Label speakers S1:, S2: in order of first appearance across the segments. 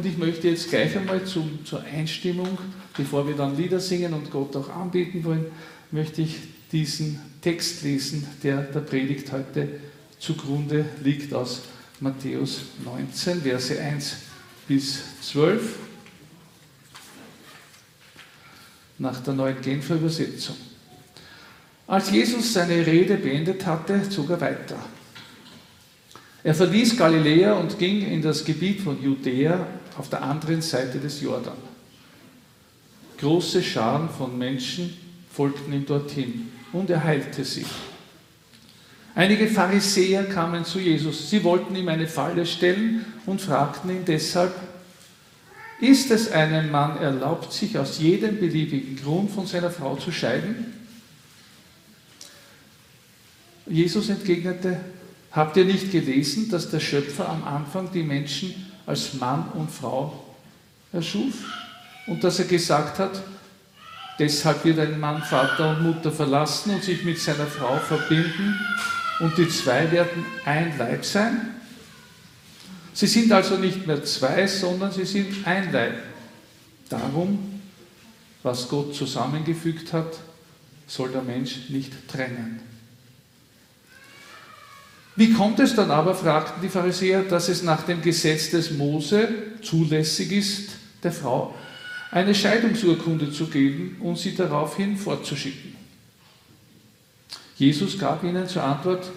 S1: Und ich möchte jetzt gleich einmal zum, zur Einstimmung, bevor wir dann Lieder singen und Gott auch anbeten wollen, möchte ich diesen Text lesen, der der Predigt heute zugrunde liegt aus Matthäus 19, Verse 1 bis 12 nach der neuen Genfer Übersetzung. Als Jesus seine Rede beendet hatte, zog er weiter. Er verließ Galiläa und ging in das Gebiet von Judäa auf der anderen Seite des Jordan. Große Scharen von Menschen folgten ihm dorthin und er heilte sie. Einige Pharisäer kamen zu Jesus. Sie wollten ihm eine Falle stellen und fragten ihn deshalb, ist es einem Mann erlaubt, sich aus jedem beliebigen Grund von seiner Frau zu scheiden? Jesus entgegnete, habt ihr nicht gelesen, dass der Schöpfer am Anfang die Menschen als Mann und Frau erschuf und dass er gesagt hat, deshalb wird ein Mann Vater und Mutter verlassen und sich mit seiner Frau verbinden und die zwei werden ein Leib sein? Sie sind also nicht mehr zwei, sondern sie sind ein Leib. Darum, was Gott zusammengefügt hat, soll der Mensch nicht trennen. Wie kommt es dann aber, fragten die Pharisäer, dass es nach dem Gesetz des Mose zulässig ist, der Frau eine Scheidungsurkunde zu geben und sie daraufhin fortzuschicken? Jesus gab ihnen zur Antwort,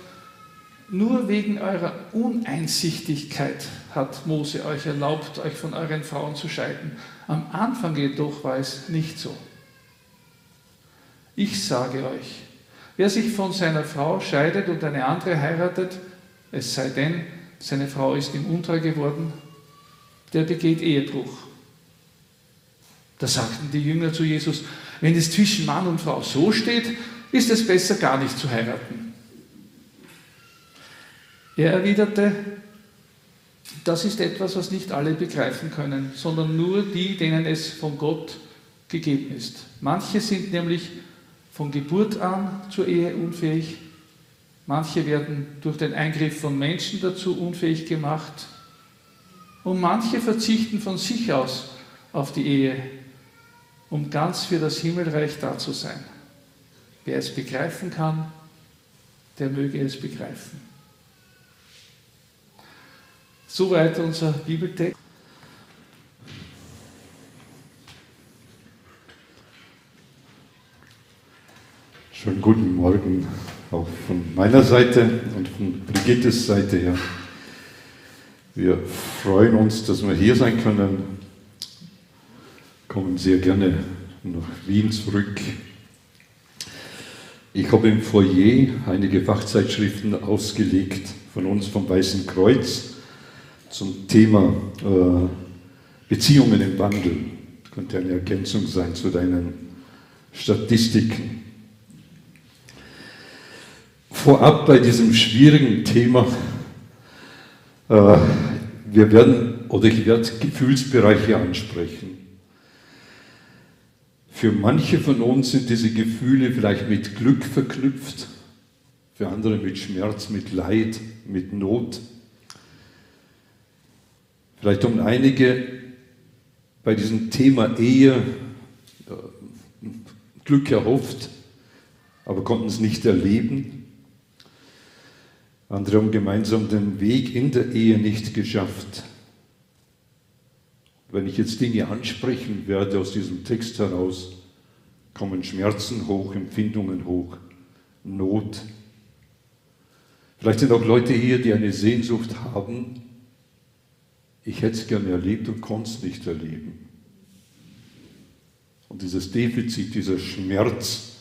S1: nur wegen eurer Uneinsichtigkeit hat Mose euch erlaubt, euch von euren Frauen zu scheiden. Am Anfang jedoch war es nicht so. Ich sage euch, wer sich von seiner Frau scheidet und eine andere heiratet, es sei denn, seine Frau ist ihm untreu geworden, der begeht Ehebruch. Da sagten die Jünger zu Jesus, wenn es zwischen Mann und Frau so steht, ist es besser gar nicht zu heiraten. Er erwiderte, das ist etwas, was nicht alle begreifen können, sondern nur die, denen es von Gott gegeben ist. Manche sind nämlich von Geburt an zur Ehe unfähig, manche werden durch den Eingriff von Menschen dazu unfähig gemacht und manche verzichten von sich aus auf die Ehe, um ganz für das Himmelreich da zu sein. Wer es begreifen kann, der möge es begreifen. Soweit unser Bibeltext.
S2: Schönen guten Morgen auch von meiner Seite und von Brigittes Seite her. Wir freuen uns, dass wir hier sein können. Kommen sehr gerne nach Wien zurück. Ich habe im Foyer einige Fachzeitschriften ausgelegt von uns vom Weißen Kreuz zum Thema äh, Beziehungen im Wandel. Das könnte eine Ergänzung sein zu deinen Statistiken. Vorab bei diesem schwierigen Thema, äh, wir werden, oder ich werde Gefühlsbereiche ansprechen. Für manche von uns sind diese Gefühle vielleicht mit Glück verknüpft, für andere mit Schmerz, mit Leid, mit Not. Vielleicht haben einige bei diesem Thema Ehe äh, Glück erhofft, aber konnten es nicht erleben. Andere haben gemeinsam den Weg in der Ehe nicht geschafft. Wenn ich jetzt Dinge ansprechen werde aus diesem Text heraus, kommen Schmerzen hoch, Empfindungen hoch, Not. Vielleicht sind auch Leute hier, die eine Sehnsucht haben, ich hätte es gerne erlebt und konnte es nicht erleben. Und dieses Defizit, dieser Schmerz,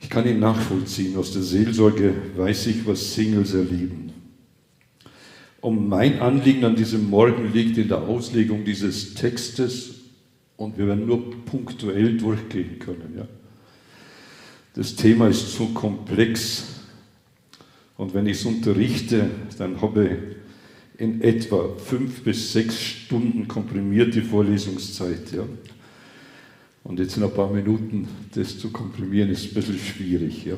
S2: ich kann ihn nachvollziehen. Aus der Seelsorge weiß ich, was Singles erleben. Und mein Anliegen an diesem Morgen liegt in der Auslegung dieses Textes und wir werden nur punktuell durchgehen können. Ja. Das Thema ist so komplex und wenn ich es unterrichte, dann habe ich in etwa fünf bis sechs Stunden komprimierte Vorlesungszeit. Ja. Und jetzt in ein paar Minuten das zu komprimieren, ist ein bisschen schwierig. Ja.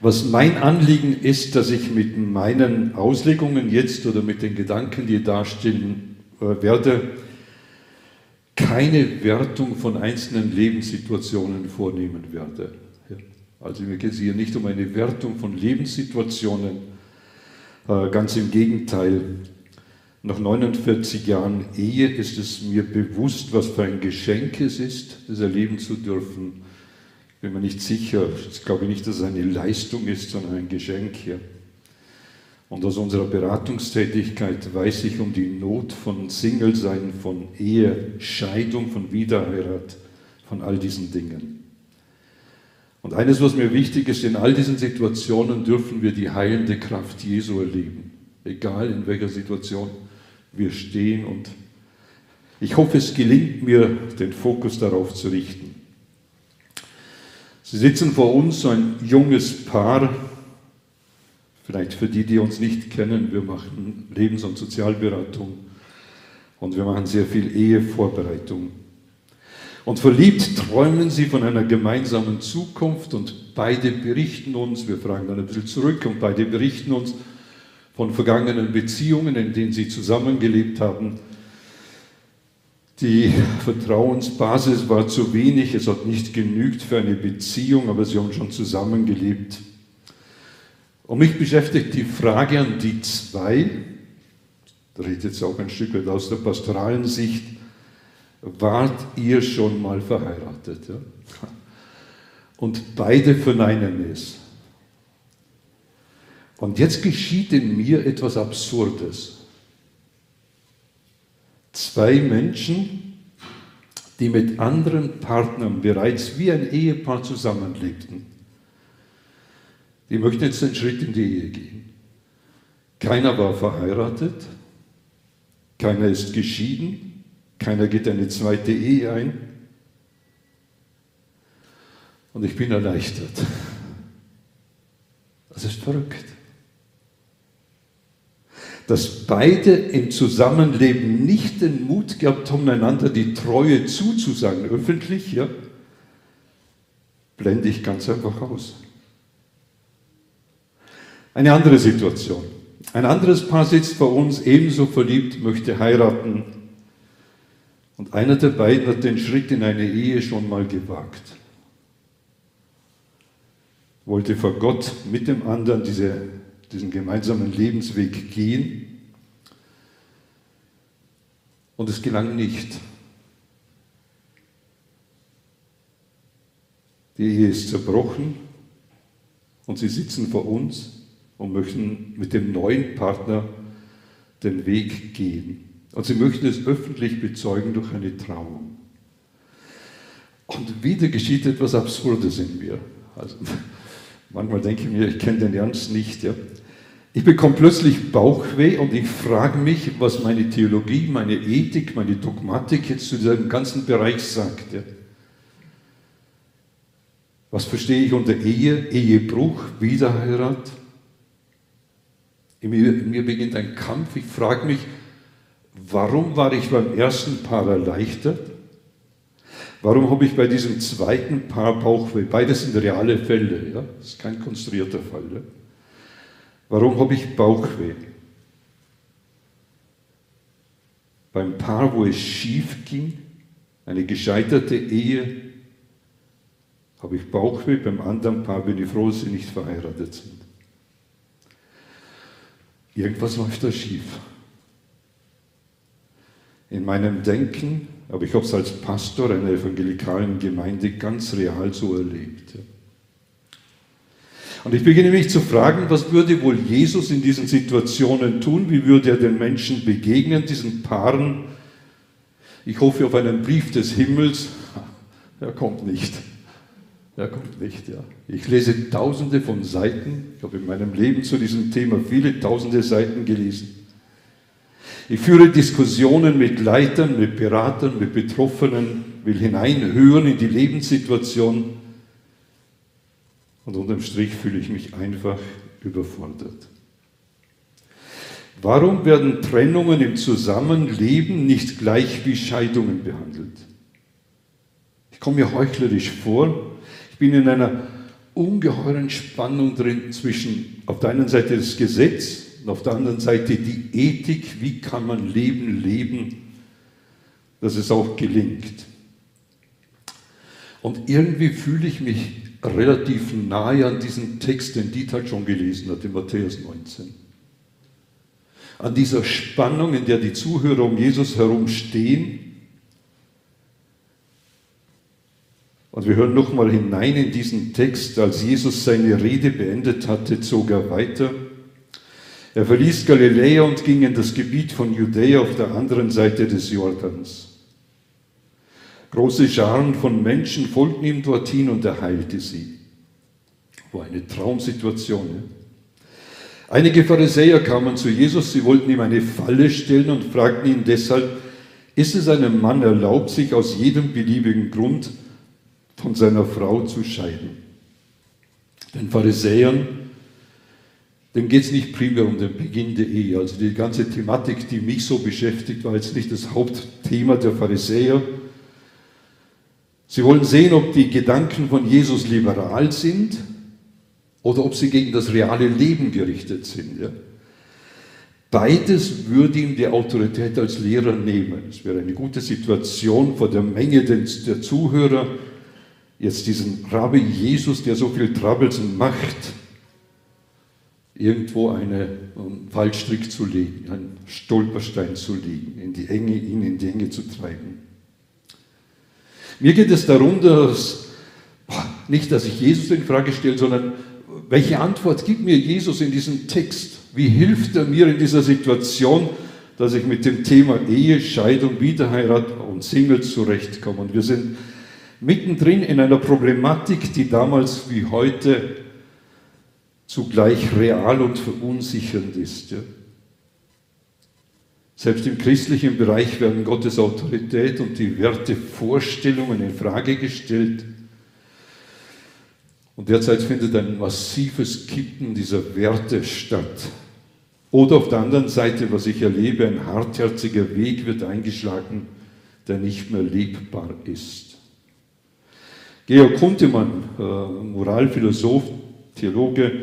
S2: Was mein Anliegen ist, dass ich mit meinen Auslegungen jetzt oder mit den Gedanken, die darstellen äh, werde, keine Wertung von einzelnen Lebenssituationen vornehmen werde. Also mir geht es hier nicht um eine Wertung von Lebenssituationen, äh, ganz im Gegenteil. Nach 49 Jahren Ehe ist es mir bewusst, was für ein Geschenk es ist, das erleben zu dürfen. Ich bin mir nicht sicher, ich glaube nicht, dass es eine Leistung ist, sondern ein Geschenk hier. Und aus unserer Beratungstätigkeit weiß ich um die Not von Single-Sein, von Ehe, Scheidung, von Wiederheirat, von all diesen Dingen. Und eines, was mir wichtig ist, in all diesen Situationen dürfen wir die heilende Kraft Jesu erleben. Egal in welcher Situation wir stehen. Und ich hoffe, es gelingt mir, den Fokus darauf zu richten. Sie sitzen vor uns, so ein junges Paar. Vielleicht für die, die uns nicht kennen, wir machen Lebens- und Sozialberatung und wir machen sehr viel Ehevorbereitung. Und verliebt träumen sie von einer gemeinsamen Zukunft und beide berichten uns, wir fragen dann ein bisschen zurück und beide berichten uns von vergangenen Beziehungen, in denen sie zusammengelebt haben. Die Vertrauensbasis war zu wenig, es hat nicht genügt für eine Beziehung, aber sie haben schon zusammengelebt. Und mich beschäftigt die Frage an die zwei, da redet jetzt auch ein Stück weit aus der pastoralen Sicht, wart ihr schon mal verheiratet? Ja? Und beide verneinen es. Und jetzt geschieht in mir etwas Absurdes. Zwei Menschen, die mit anderen Partnern bereits wie ein Ehepaar zusammenlebten, die möchten jetzt einen Schritt in die Ehe gehen. Keiner war verheiratet, keiner ist geschieden, keiner geht eine zweite Ehe ein. Und ich bin erleichtert. Das ist verrückt. Dass beide im Zusammenleben nicht den Mut gehabt haben, einander die Treue zuzusagen, öffentlich, ja, blende ich ganz einfach aus. Eine andere Situation. Ein anderes Paar sitzt bei uns, ebenso verliebt, möchte heiraten, und einer der beiden hat den Schritt in eine Ehe schon mal gewagt. Wollte vor Gott mit dem anderen diese, diesen gemeinsamen Lebensweg gehen. Und es gelang nicht. Die Ehe ist zerbrochen und sie sitzen vor uns und möchten mit dem neuen Partner den Weg gehen. Und sie möchten es öffentlich bezeugen durch eine Trauung. Und wieder geschieht etwas Absurdes in mir. Also, manchmal denke ich mir, ich kenne den Ernst nicht. Ja. Ich bekomme plötzlich Bauchweh und ich frage mich, was meine Theologie, meine Ethik, meine Dogmatik jetzt zu diesem ganzen Bereich sagt. Was verstehe ich unter Ehe, Ehebruch, Wiederheirat? In mir, in mir beginnt ein Kampf. Ich frage mich, Warum war ich beim ersten Paar erleichtert? Warum habe ich bei diesem zweiten Paar Bauchweh? Beides sind reale Fälle, ja? das ist kein konstruierter Fall. Ja? Warum habe ich Bauchweh? Beim Paar, wo es schief ging, eine gescheiterte Ehe, habe ich Bauchweh, beim anderen Paar bin ich froh, dass sie nicht verheiratet sind. Irgendwas läuft da schief in meinem Denken, aber ich habe es als Pastor einer evangelikalen Gemeinde ganz real so erlebt. Und ich beginne mich zu fragen, was würde wohl Jesus in diesen Situationen tun? Wie würde er den Menschen begegnen, diesen Paaren? Ich hoffe auf einen Brief des Himmels. Er kommt nicht. Er kommt nicht, ja. Ich lese tausende von Seiten. Ich habe in meinem Leben zu diesem Thema viele tausende Seiten gelesen. Ich führe Diskussionen mit Leitern, mit Beratern, mit Betroffenen, will hineinhören in die Lebenssituation und unterm Strich fühle ich mich einfach überfordert. Warum werden Trennungen im Zusammenleben nicht gleich wie Scheidungen behandelt? Ich komme mir heuchlerisch vor. Ich bin in einer ungeheuren Spannung drin zwischen auf der einen Seite das Gesetz und auf der anderen Seite die Ethik, wie kann man Leben leben, dass es auch gelingt. Und irgendwie fühle ich mich relativ nahe an diesen Text, den Dieter schon gelesen hat, in Matthäus 19. An dieser Spannung, in der die Zuhörer um Jesus herum stehen. Und wir hören nochmal hinein in diesen Text. Als Jesus seine Rede beendet hatte, zog er weiter. Er verließ Galiläa und ging in das Gebiet von Judäa auf der anderen Seite des Jordans. Große Scharen von Menschen folgten ihm dorthin und er heilte sie. War eine Traumsituation. Ja? Einige Pharisäer kamen zu Jesus, sie wollten ihm eine Falle stellen und fragten ihn deshalb, ist es einem Mann erlaubt, sich aus jedem beliebigen Grund von seiner Frau zu scheiden? Den Pharisäern, dem geht es nicht primär um den Beginn der Ehe. Also die ganze Thematik, die mich so beschäftigt, war jetzt nicht das Hauptthema der Pharisäer, Sie wollen sehen, ob die Gedanken von Jesus liberal sind oder ob sie gegen das reale Leben gerichtet sind. Ja? Beides würde ihm die Autorität als Lehrer nehmen. Es wäre eine gute Situation vor der Menge der Zuhörer, jetzt diesen Rabbi Jesus, der so viel Troublesen macht, irgendwo einen Fallstrick zu legen, einen Stolperstein zu legen, in die Enge, ihn in die Enge zu treiben. Mir geht es darum, dass nicht, dass ich Jesus in Frage stelle, sondern welche Antwort gibt mir Jesus in diesem Text? Wie hilft er mir in dieser Situation, dass ich mit dem Thema Ehe, Scheidung, Wiederheirat und Single zurechtkomme? Und wir sind mittendrin in einer Problematik, die damals wie heute zugleich real und verunsichernd ist. Ja? Selbst im christlichen Bereich werden Gottes Autorität und die Wertevorstellungen in Frage gestellt. Und derzeit findet ein massives Kippen dieser Werte statt. Oder auf der anderen Seite, was ich erlebe, ein hartherziger Weg wird eingeschlagen, der nicht mehr lebbar ist. Georg Kuntemann, äh, Moralphilosoph, Theologe,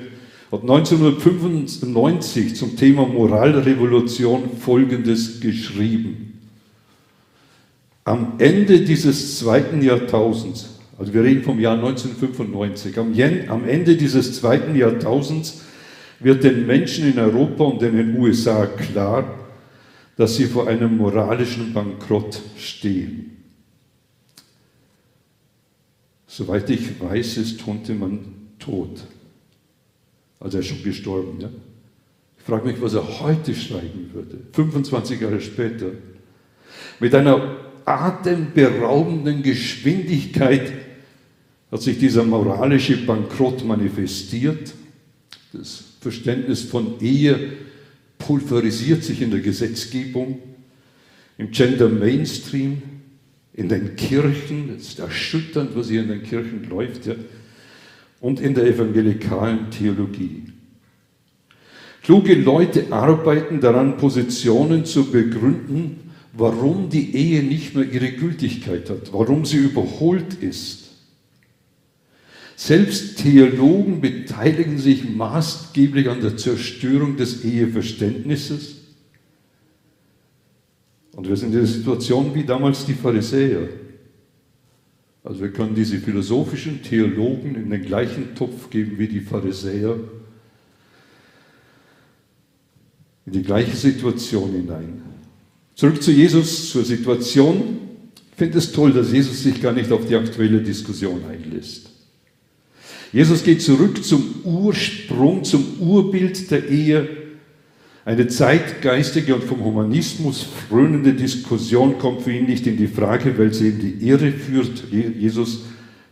S2: hat 1995 zum Thema Moralrevolution Folgendes geschrieben. Am Ende dieses zweiten Jahrtausends, also wir reden vom Jahr 1995, am Ende dieses zweiten Jahrtausends wird den Menschen in Europa und in den USA klar, dass sie vor einem moralischen Bankrott stehen. Soweit ich weiß, ist Huntemann tot. Also er ist schon gestorben. Ja? Ich frage mich, was er heute schreiben würde, 25 Jahre später. Mit einer atemberaubenden Geschwindigkeit hat sich dieser moralische Bankrott manifestiert. Das Verständnis von Ehe pulverisiert sich in der Gesetzgebung, im Gender Mainstream, in den Kirchen. Es ist erschütternd, was hier in den Kirchen läuft. Ja und in der evangelikalen Theologie. Kluge Leute arbeiten daran, Positionen zu begründen, warum die Ehe nicht mehr ihre Gültigkeit hat, warum sie überholt ist. Selbst Theologen beteiligen sich maßgeblich an der Zerstörung des Eheverständnisses. Und wir sind in der Situation wie damals die Pharisäer. Also wir können diese philosophischen Theologen in den gleichen Topf geben wie die Pharisäer, in die gleiche Situation hinein. Zurück zu Jesus, zur Situation. Ich finde es toll, dass Jesus sich gar nicht auf die aktuelle Diskussion einlässt. Jesus geht zurück zum Ursprung, zum Urbild der Ehe eine zeitgeistige und vom Humanismus frönende Diskussion kommt für ihn nicht in die Frage, weil sie in die Irre führt. Jesus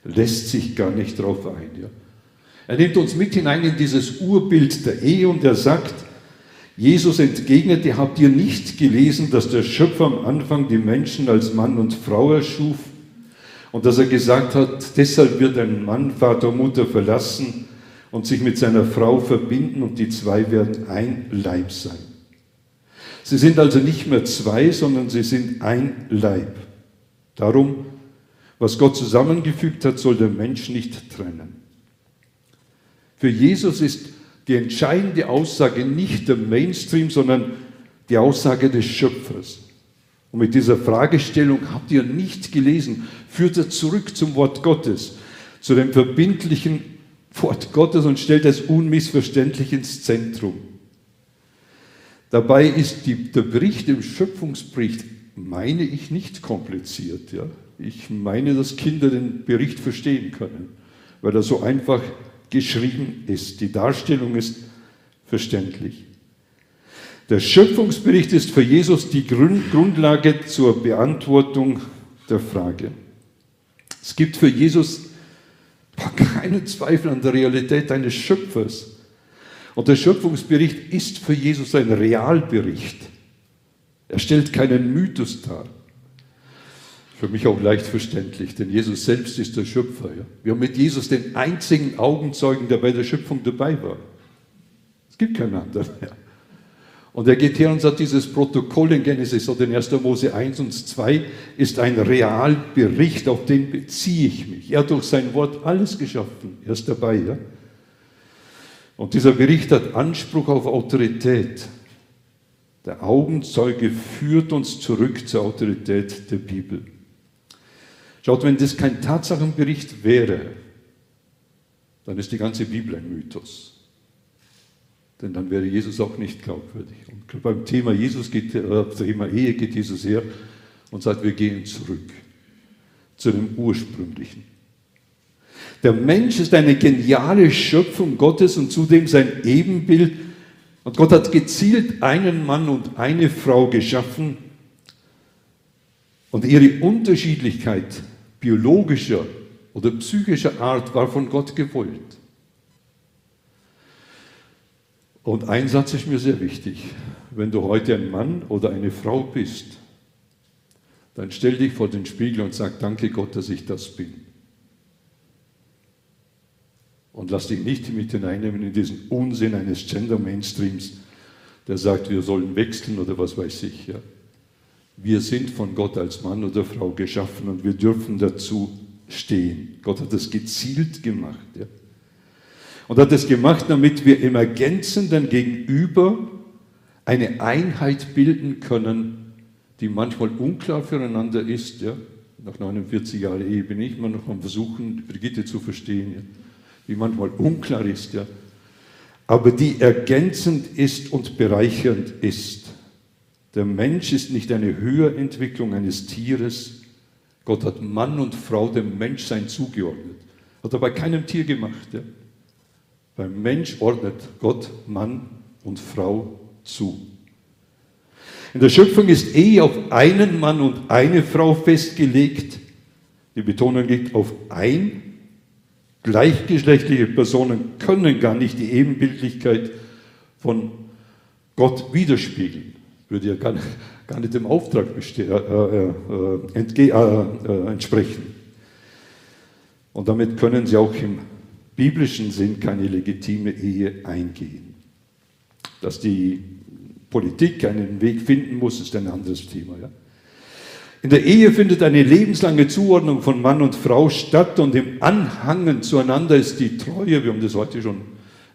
S2: lässt sich gar nicht darauf ein. Ja. Er nimmt uns mit hinein in dieses Urbild der Ehe und er sagt, Jesus entgegnete, habt ihr nicht gelesen, dass der Schöpfer am Anfang die Menschen als Mann und Frau erschuf und dass er gesagt hat, deshalb wird ein Mann Vater und Mutter verlassen und sich mit seiner Frau verbinden und die zwei werden ein Leib sein. Sie sind also nicht mehr zwei, sondern sie sind ein Leib. Darum, was Gott zusammengefügt hat, soll der Mensch nicht trennen. Für Jesus ist die entscheidende Aussage nicht der Mainstream, sondern die Aussage des Schöpfers. Und mit dieser Fragestellung habt ihr nicht gelesen, führt er zurück zum Wort Gottes, zu dem verbindlichen Wort Gottes und stellt es unmissverständlich ins Zentrum. Dabei ist die, der Bericht im Schöpfungsbericht, meine ich, nicht kompliziert. Ja? Ich meine, dass Kinder den Bericht verstehen können, weil er so einfach geschrieben ist. Die Darstellung ist verständlich. Der Schöpfungsbericht ist für Jesus die Grundlage zur Beantwortung der Frage. Es gibt für Jesus keinen Zweifel an der Realität eines Schöpfers. Und der Schöpfungsbericht ist für Jesus ein Realbericht. Er stellt keinen Mythos dar. Für mich auch leicht verständlich, denn Jesus selbst ist der Schöpfer. Ja? Wir haben mit Jesus den einzigen Augenzeugen, der bei der Schöpfung dabei war. Es gibt keinen anderen mehr. Und er geht her und sagt, dieses Protokoll in Genesis oder in 1. Mose 1 und 2 ist ein Realbericht, auf den beziehe ich mich. Er hat durch sein Wort alles geschaffen. Er ist dabei. Ja? Und dieser Bericht hat Anspruch auf Autorität. Der Augenzeuge führt uns zurück zur Autorität der Bibel. Schaut, wenn das kein Tatsachenbericht wäre, dann ist die ganze Bibel ein Mythos. Denn dann wäre Jesus auch nicht glaubwürdig. Und beim Thema Jesus geht, äh, Thema Ehe geht Jesus her und sagt, wir gehen zurück zu dem Ursprünglichen. Der Mensch ist eine geniale Schöpfung Gottes und zudem sein Ebenbild. Und Gott hat gezielt einen Mann und eine Frau geschaffen. Und ihre Unterschiedlichkeit biologischer oder psychischer Art war von Gott gewollt. Und ein Satz ist mir sehr wichtig. Wenn du heute ein Mann oder eine Frau bist, dann stell dich vor den Spiegel und sag, danke Gott, dass ich das bin. Und lass dich nicht mit hineinnehmen in diesen Unsinn eines Gender-Mainstreams, der sagt, wir sollen wechseln oder was weiß ich. Ja. Wir sind von Gott als Mann oder Frau geschaffen und wir dürfen dazu stehen. Gott hat das gezielt gemacht. Ja. Und hat es gemacht, damit wir im Ergänzenden gegenüber eine Einheit bilden können, die manchmal unklar füreinander ist. Ja? Nach 49 Jahren Ehe bin ich immer noch am Versuchen, Brigitte zu verstehen, ja? die manchmal unklar ist, ja? aber die ergänzend ist und bereichernd ist. Der Mensch ist nicht eine Höherentwicklung eines Tieres. Gott hat Mann und Frau dem Menschsein zugeordnet. Hat er bei keinem Tier gemacht. Ja? Beim Mensch ordnet Gott Mann und Frau zu. In der Schöpfung ist Ehe auf einen Mann und eine Frau festgelegt. Die Betonung liegt auf ein. Gleichgeschlechtliche Personen können gar nicht die Ebenbildlichkeit von Gott widerspiegeln. Würde ja gar, gar nicht dem Auftrag äh, äh, äh, äh, entsprechen. Und damit können sie auch im biblischen Sinn keine legitime Ehe eingehen. Dass die Politik einen Weg finden muss, ist ein anderes Thema. Ja? In der Ehe findet eine lebenslange Zuordnung von Mann und Frau statt und im Anhangen zueinander ist die Treue, wir haben das heute schon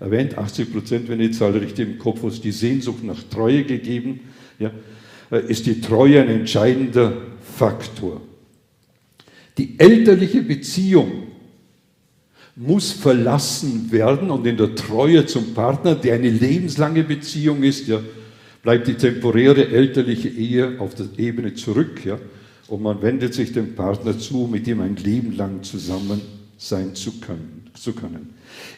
S2: erwähnt, 80 Prozent, wenn ich die Zahl richtig im Kopf habe, die Sehnsucht nach Treue gegeben, ja, ist die Treue ein entscheidender Faktor. Die elterliche Beziehung muss verlassen werden und in der Treue zum Partner, der eine lebenslange Beziehung ist, ja, bleibt die temporäre elterliche Ehe auf der Ebene zurück. Ja, und man wendet sich dem Partner zu, mit dem ein Leben lang zusammen sein zu können. Zu können.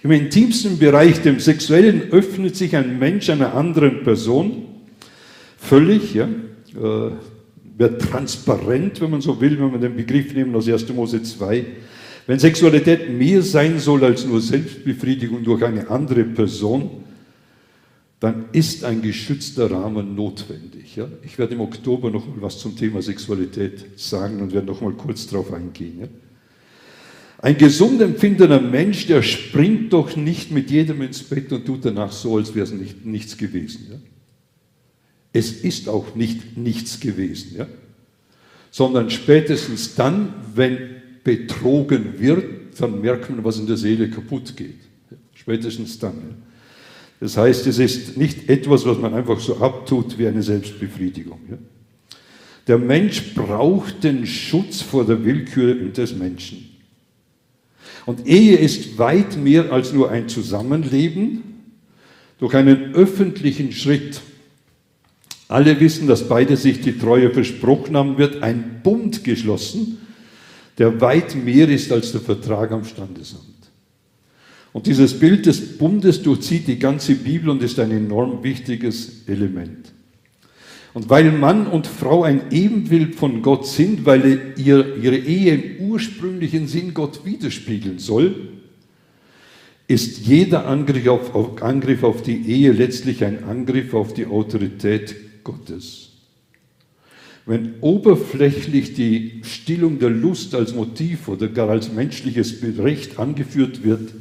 S2: Im intimsten Bereich, dem sexuellen, öffnet sich ein Mensch einer anderen Person völlig, ja, äh, wird transparent, wenn man so will, wenn man den Begriff nehmen aus 1. Mose 2 wenn Sexualität mehr sein soll als nur Selbstbefriedigung durch eine andere Person, dann ist ein geschützter Rahmen notwendig. Ja? Ich werde im Oktober noch mal was zum Thema Sexualität sagen und werde noch mal kurz darauf eingehen. Ja? Ein gesund empfindender Mensch, der springt doch nicht mit jedem ins Bett und tut danach so, als wäre es nicht, nichts gewesen. Ja? Es ist auch nicht nichts gewesen, sondern spätestens dann, wenn betrogen wird, dann merkt man, was in der Seele kaputt geht. Spätestens dann. Das heißt, es ist nicht etwas, was man einfach so abtut wie eine Selbstbefriedigung. Der Mensch braucht den Schutz vor der Willkür des Menschen. Und Ehe ist weit mehr als nur ein Zusammenleben durch einen öffentlichen Schritt. Alle wissen, dass beide sich die Treue versprochen haben, wird ein Bund geschlossen, der weit mehr ist als der Vertrag am Standesamt. Und dieses Bild des Bundes durchzieht die ganze Bibel und ist ein enorm wichtiges Element. Und weil Mann und Frau ein Ebenbild von Gott sind, weil ihr, ihre Ehe im ursprünglichen Sinn Gott widerspiegeln soll, ist jeder Angriff auf, auf, Angriff auf die Ehe letztlich ein Angriff auf die Autorität Gottes. Wenn oberflächlich die Stillung der Lust als Motiv oder gar als menschliches Recht angeführt wird,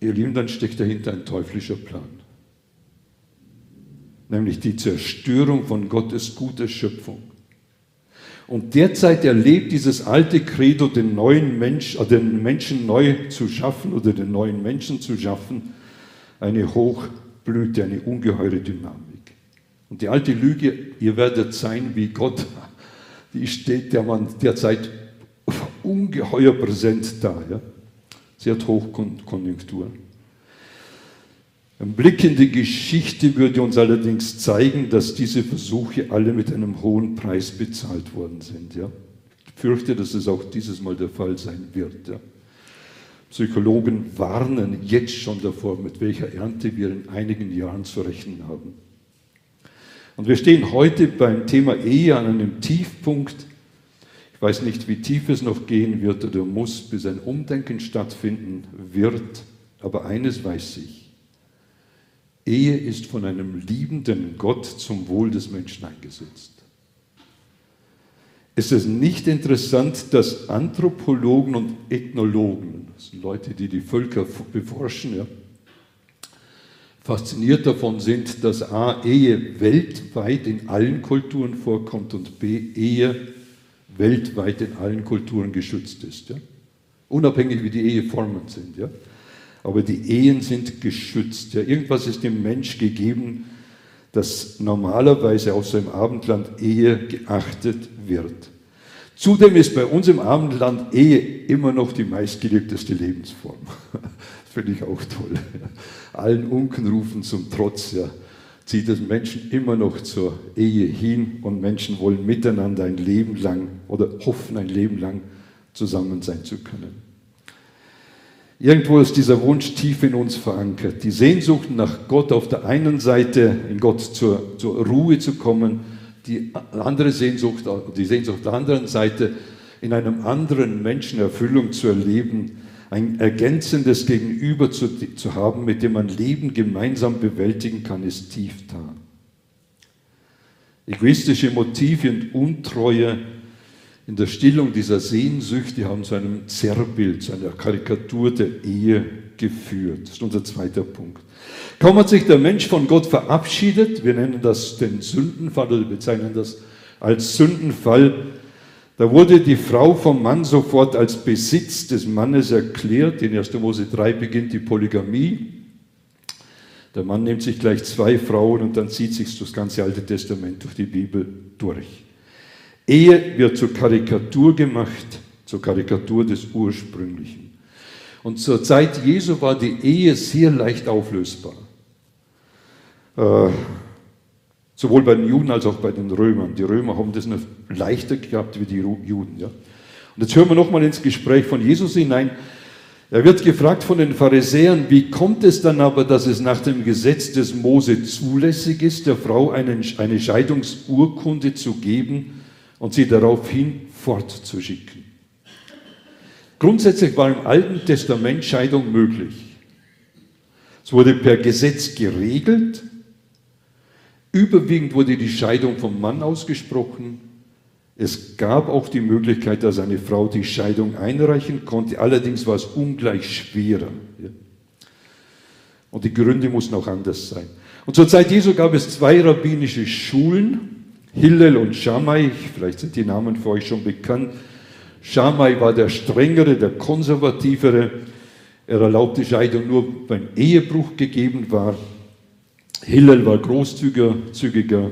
S2: ihr Lieben, dann steckt dahinter ein teuflischer Plan nämlich die Zerstörung von Gottes guter Schöpfung. Und derzeit erlebt dieses alte Credo, den neuen Mensch, äh, den Menschen neu zu schaffen oder den neuen Menschen zu schaffen, eine Hochblüte, eine ungeheure Dynamik. Und die alte Lüge, ihr werdet sein wie Gott, die steht der Mann derzeit ungeheuer präsent da. Ja? Sie hat Hochkonjunktur. Ein Blick in die Geschichte würde uns allerdings zeigen, dass diese Versuche alle mit einem hohen Preis bezahlt worden sind. Ja? Ich fürchte, dass es auch dieses Mal der Fall sein wird. Ja? Psychologen warnen jetzt schon davor, mit welcher Ernte wir in einigen Jahren zu rechnen haben. Und wir stehen heute beim Thema Ehe an einem Tiefpunkt. Ich weiß nicht, wie tief es noch gehen wird oder muss, bis ein Umdenken stattfinden wird. Aber eines weiß ich. Ehe ist von einem liebenden Gott zum Wohl des Menschen eingesetzt. Ist es nicht interessant, dass Anthropologen und Ethnologen, das sind Leute, die die Völker beforschen, ja, fasziniert davon sind, dass A, Ehe weltweit in allen Kulturen vorkommt und B, Ehe weltweit in allen Kulturen geschützt ist. Ja? Unabhängig wie die Eheformen sind. Ja? aber die Ehen sind geschützt. Ja, irgendwas ist dem Mensch gegeben, das normalerweise außer im Abendland Ehe geachtet wird. Zudem ist bei uns im Abendland Ehe immer noch die meistgeliebteste Lebensform. Finde ich auch toll. Allen Unkenrufen zum Trotz ja, zieht es Menschen immer noch zur Ehe hin und Menschen wollen miteinander ein Leben lang oder hoffen ein Leben lang zusammen sein zu können. Irgendwo ist dieser Wunsch tief in uns verankert. Die Sehnsucht nach Gott auf der einen Seite, in Gott zur, zur Ruhe zu kommen, die andere Sehnsucht, die Sehnsucht der anderen Seite, in einem anderen Menschen Erfüllung zu erleben, ein ergänzendes Gegenüber zu, zu haben, mit dem man Leben gemeinsam bewältigen kann, ist tief da. Egoistische Motive und Untreue in der Stillung dieser Sehnsüchte haben zu einem Zerrbild, zu einer Karikatur der Ehe geführt. Das ist unser zweiter Punkt. Kaum hat sich der Mensch von Gott verabschiedet, wir nennen das den Sündenfall oder bezeichnen das als Sündenfall, da wurde die Frau vom Mann sofort als Besitz des Mannes erklärt. In 1. Mose 3 beginnt die Polygamie. Der Mann nimmt sich gleich zwei Frauen und dann zieht sich das ganze Alte Testament durch die Bibel durch. Ehe wird zur Karikatur gemacht, zur Karikatur des Ursprünglichen. Und zur Zeit Jesu war die Ehe sehr leicht auflösbar. Äh, sowohl bei den Juden als auch bei den Römern. Die Römer haben das noch leichter gehabt wie die Juden. Ja? Und jetzt hören wir nochmal ins Gespräch von Jesus hinein. Er wird gefragt von den Pharisäern, wie kommt es dann aber, dass es nach dem Gesetz des Mose zulässig ist, der Frau einen, eine Scheidungsurkunde zu geben, und sie daraufhin fortzuschicken. Grundsätzlich war im Alten Testament Scheidung möglich. Es wurde per Gesetz geregelt. Überwiegend wurde die Scheidung vom Mann ausgesprochen. Es gab auch die Möglichkeit, dass eine Frau die Scheidung einreichen konnte. Allerdings war es ungleich schwerer. Und die Gründe mussten auch anders sein. Und zur Zeit Jesu gab es zwei rabbinische Schulen. Hillel und Shammai, vielleicht sind die Namen für euch schon bekannt. Shammai war der strengere, der konservativere. Er erlaubte Scheidung nur beim Ehebruch gegeben war. Hillel war großzügiger.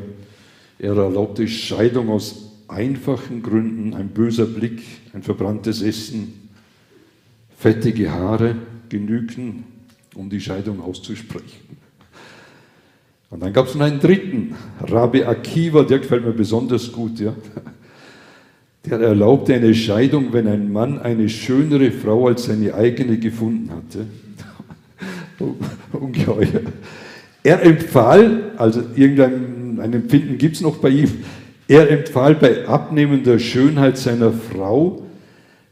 S2: Er erlaubte Scheidung aus einfachen Gründen. Ein böser Blick, ein verbranntes Essen, fettige Haare genügten, um die Scheidung auszusprechen. Und dann gab es noch einen dritten, Rabbi Akiva, der gefällt mir besonders gut. Ja. Der erlaubte eine Scheidung, wenn ein Mann eine schönere Frau als seine eigene gefunden hatte. Ungeheuer. Er empfahl, also irgendein ein Empfinden gibt es noch bei ihm, er empfahl bei abnehmender Schönheit seiner Frau,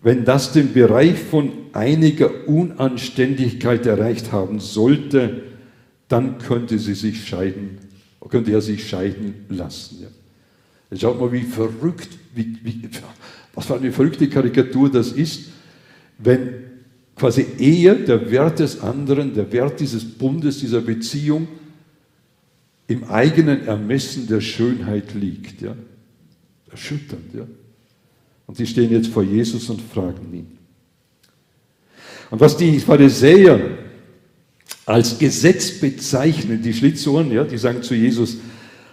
S2: wenn das den Bereich von einiger Unanständigkeit erreicht haben sollte, dann könnte sie sich scheiden, könnte er sich scheiden lassen. Ja. Jetzt schaut mal, wie verrückt, wie, wie, was für eine verrückte Karikatur das ist, wenn quasi eher der Wert des anderen, der Wert dieses Bundes, dieser Beziehung im eigenen Ermessen der Schönheit liegt. Ja. Erschütternd. Ja. Und sie stehen jetzt vor Jesus und fragen ihn. Und was die Pharisäer als Gesetz bezeichnen, die Schlitzohren, ja, die sagen zu Jesus,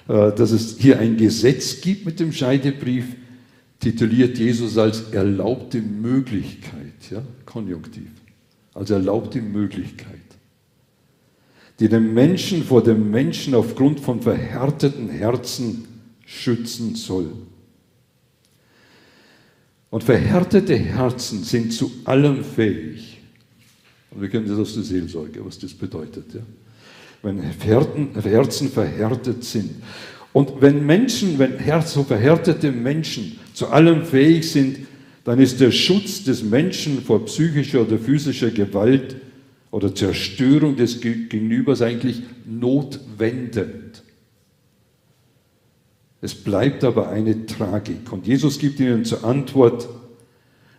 S2: äh, dass es hier ein Gesetz gibt mit dem Scheidebrief, tituliert Jesus als erlaubte Möglichkeit, ja, konjunktiv, als erlaubte Möglichkeit, die den Menschen vor dem Menschen aufgrund von verhärteten Herzen schützen soll. Und verhärtete Herzen sind zu allem fähig. Und wir kennen das aus der Seelsorge, was das bedeutet. Ja? Wenn Herzen verhärtet sind. Und wenn Menschen, wenn Herz, so verhärtete Menschen zu allem fähig sind, dann ist der Schutz des Menschen vor psychischer oder physischer Gewalt oder Zerstörung des Gegenübers eigentlich notwendend. Es bleibt aber eine Tragik. Und Jesus gibt ihnen zur Antwort,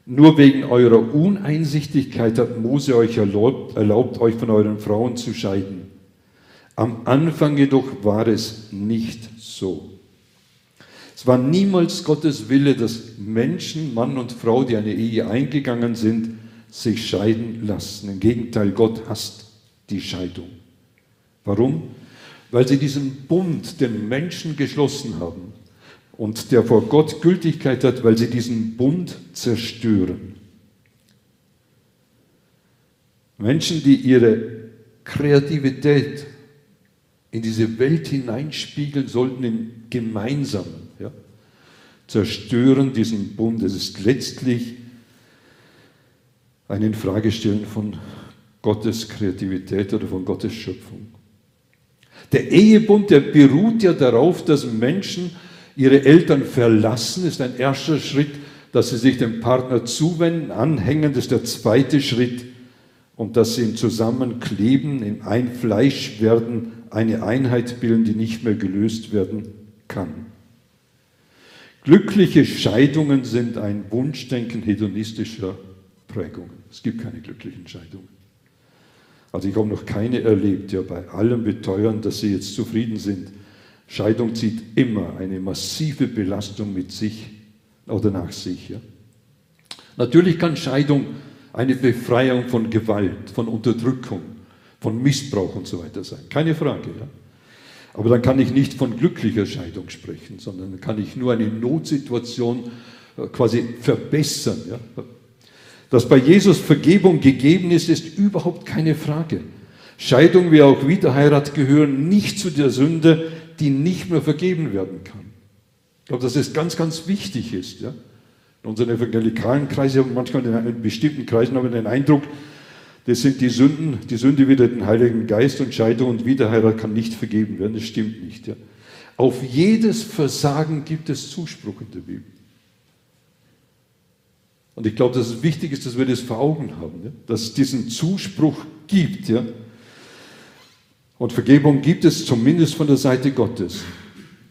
S2: nur wegen eurer Uneinsichtigkeit hat Mose euch erlaubt, erlaubt, euch von euren Frauen zu scheiden. Am Anfang jedoch war es nicht so. Es war niemals Gottes Wille, dass Menschen, Mann und Frau, die eine Ehe eingegangen sind, sich scheiden lassen. Im Gegenteil, Gott hasst die Scheidung. Warum? weil sie diesen Bund den Menschen geschlossen haben und der vor Gott Gültigkeit hat, weil sie diesen Bund zerstören. Menschen, die ihre Kreativität in diese Welt hineinspiegeln sollten, im Gemeinsamen, ja, zerstören diesen Bund. Es ist letztlich ein Infragestellen von Gottes Kreativität oder von Gottes Schöpfung. Der Ehebund, der beruht ja darauf, dass Menschen ihre Eltern verlassen, ist ein erster Schritt, dass sie sich dem Partner zuwenden, anhängen, das ist der zweite Schritt, und dass sie im Zusammenkleben, im Einfleisch werden, eine Einheit bilden, die nicht mehr gelöst werden kann. Glückliche Scheidungen sind ein Wunschdenken hedonistischer Prägungen. Es gibt keine glücklichen Scheidungen. Also ich habe noch keine erlebt, die bei allem beteuern, dass sie jetzt zufrieden sind. Scheidung zieht immer eine massive Belastung mit sich oder nach sich. Ja. Natürlich kann Scheidung eine Befreiung von Gewalt, von Unterdrückung, von Missbrauch und so weiter sein. Keine Frage. Ja. Aber dann kann ich nicht von glücklicher Scheidung sprechen, sondern kann ich nur eine Notsituation äh, quasi verbessern. Ja. Dass bei Jesus Vergebung gegeben ist, ist überhaupt keine Frage. Scheidung wie auch Wiederheirat gehören nicht zu der Sünde, die nicht mehr vergeben werden kann. Ich glaube, dass es ganz, ganz wichtig ist. Ja? In unseren evangelikalen Kreisen, manchmal in bestimmten Kreisen haben wir den Eindruck, das sind die Sünden, die Sünde wider den Heiligen Geist und Scheidung und Wiederheirat kann nicht vergeben werden. Das stimmt nicht. Ja? Auf jedes Versagen gibt es Zuspruch in der Bibel. Und ich glaube, dass es wichtig ist, dass wir das vor Augen haben, ja? dass es diesen Zuspruch gibt. Ja? Und Vergebung gibt es zumindest von der Seite Gottes.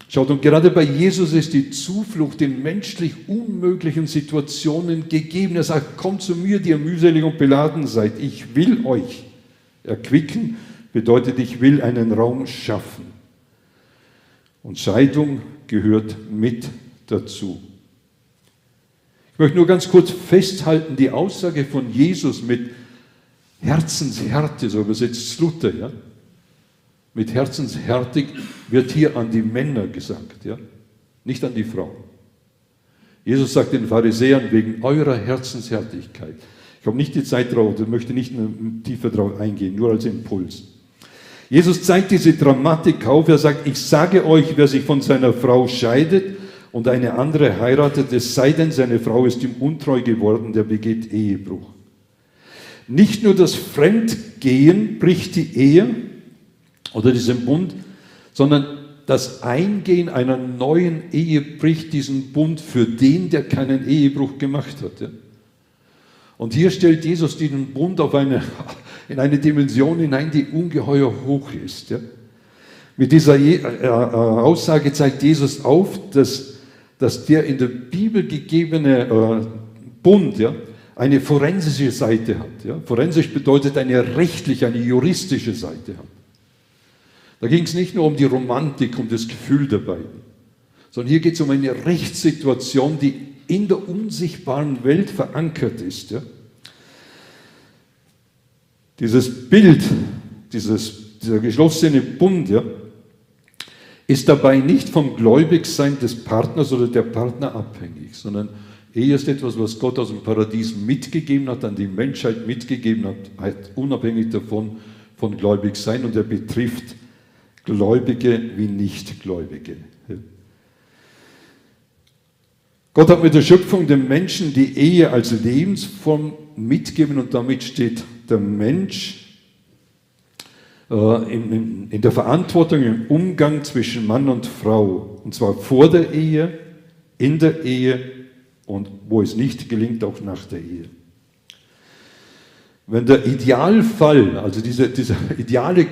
S2: Schaut, und gerade bei Jesus ist die Zuflucht in menschlich unmöglichen Situationen gegeben. Er sagt, kommt zu mir, die ihr mühselig und beladen seid. Ich will euch erquicken, bedeutet, ich will einen Raum schaffen. Und Scheidung gehört mit dazu möchte nur ganz kurz festhalten, die Aussage von Jesus mit Herzenshärte, so übersetzt Luther, ja. Mit Herzenshärtig wird hier an die Männer gesagt, ja, nicht an die Frauen. Jesus sagt den Pharisäern wegen eurer Herzenshärtigkeit. Ich habe nicht die Zeit drauf, ich möchte nicht tiefer drauf eingehen, nur als Impuls. Jesus zeigt diese Dramatik auf. Er sagt, ich sage euch, wer sich von seiner Frau scheidet und eine andere heiratet, es sei denn, seine Frau ist ihm untreu geworden, der begeht Ehebruch. Nicht nur das Fremdgehen bricht die Ehe oder diesen Bund, sondern das Eingehen einer neuen Ehe bricht diesen Bund für den, der keinen Ehebruch gemacht hat. Und hier stellt Jesus diesen Bund auf eine in eine Dimension hinein, die ungeheuer hoch ist. Mit dieser äh, äh, Aussage zeigt Jesus auf, dass, dass der in der Bibel gegebene äh, Bund ja, eine forensische Seite hat. Ja. Forensisch bedeutet eine rechtliche, eine juristische Seite hat. Da ging es nicht nur um die Romantik, um das Gefühl der beiden, sondern hier geht es um eine Rechtssituation, die in der unsichtbaren Welt verankert ist. Ja. Dieses Bild, dieses, dieser geschlossene Bund, ja, ist dabei nicht vom Gläubigsein des Partners oder der Partner abhängig, sondern Ehe ist etwas, was Gott aus dem Paradies mitgegeben hat, an die Menschheit mitgegeben hat, unabhängig davon von Gläubigsein und er betrifft Gläubige wie Nichtgläubige. Gott hat mit der Schöpfung dem Menschen die Ehe als Lebensform mitgegeben und damit steht der Mensch äh, in, in der Verantwortung im Umgang zwischen Mann und Frau. Und zwar vor der Ehe, in der Ehe und wo es nicht gelingt, auch nach der Ehe. Wenn der Idealfall, also diese, diese ideale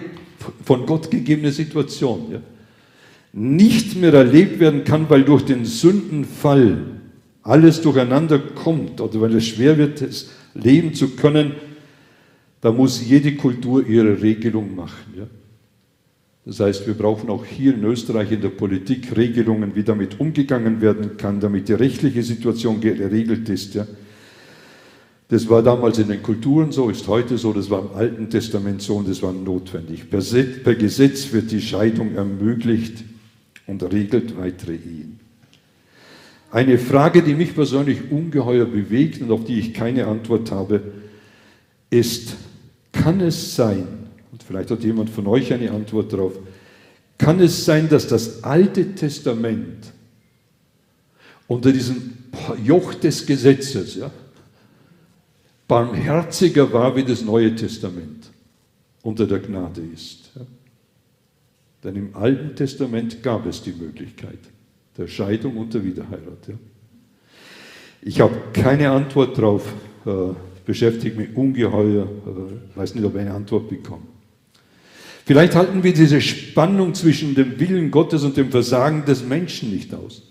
S2: von Gott gegebene Situation, ja, nicht mehr erlebt werden kann, weil durch den Sündenfall alles durcheinander kommt oder weil es schwer wird, es leben zu können, da muss jede Kultur ihre Regelung machen. Ja? Das heißt, wir brauchen auch hier in Österreich in der Politik Regelungen, wie damit umgegangen werden kann, damit die rechtliche Situation geregelt ist. Ja? Das war damals in den Kulturen so, ist heute so, das war im Alten Testament so und das war notwendig. Per, per Gesetz wird die Scheidung ermöglicht und regelt weitere Ehen. Eine Frage, die mich persönlich ungeheuer bewegt und auf die ich keine Antwort habe, ist, kann es sein, und vielleicht hat jemand von euch eine Antwort darauf, kann es sein, dass das Alte Testament unter diesem Joch des Gesetzes ja, barmherziger war wie das Neue Testament unter der Gnade ist? Ja? Denn im Alten Testament gab es die Möglichkeit der Scheidung und der Wiederheirat. Ja? Ich habe keine Antwort darauf. Äh, beschäftigt mich ungeheuer, äh, weiß nicht, ob ich eine Antwort bekomme. Vielleicht halten wir diese Spannung zwischen dem Willen Gottes und dem Versagen des Menschen nicht aus.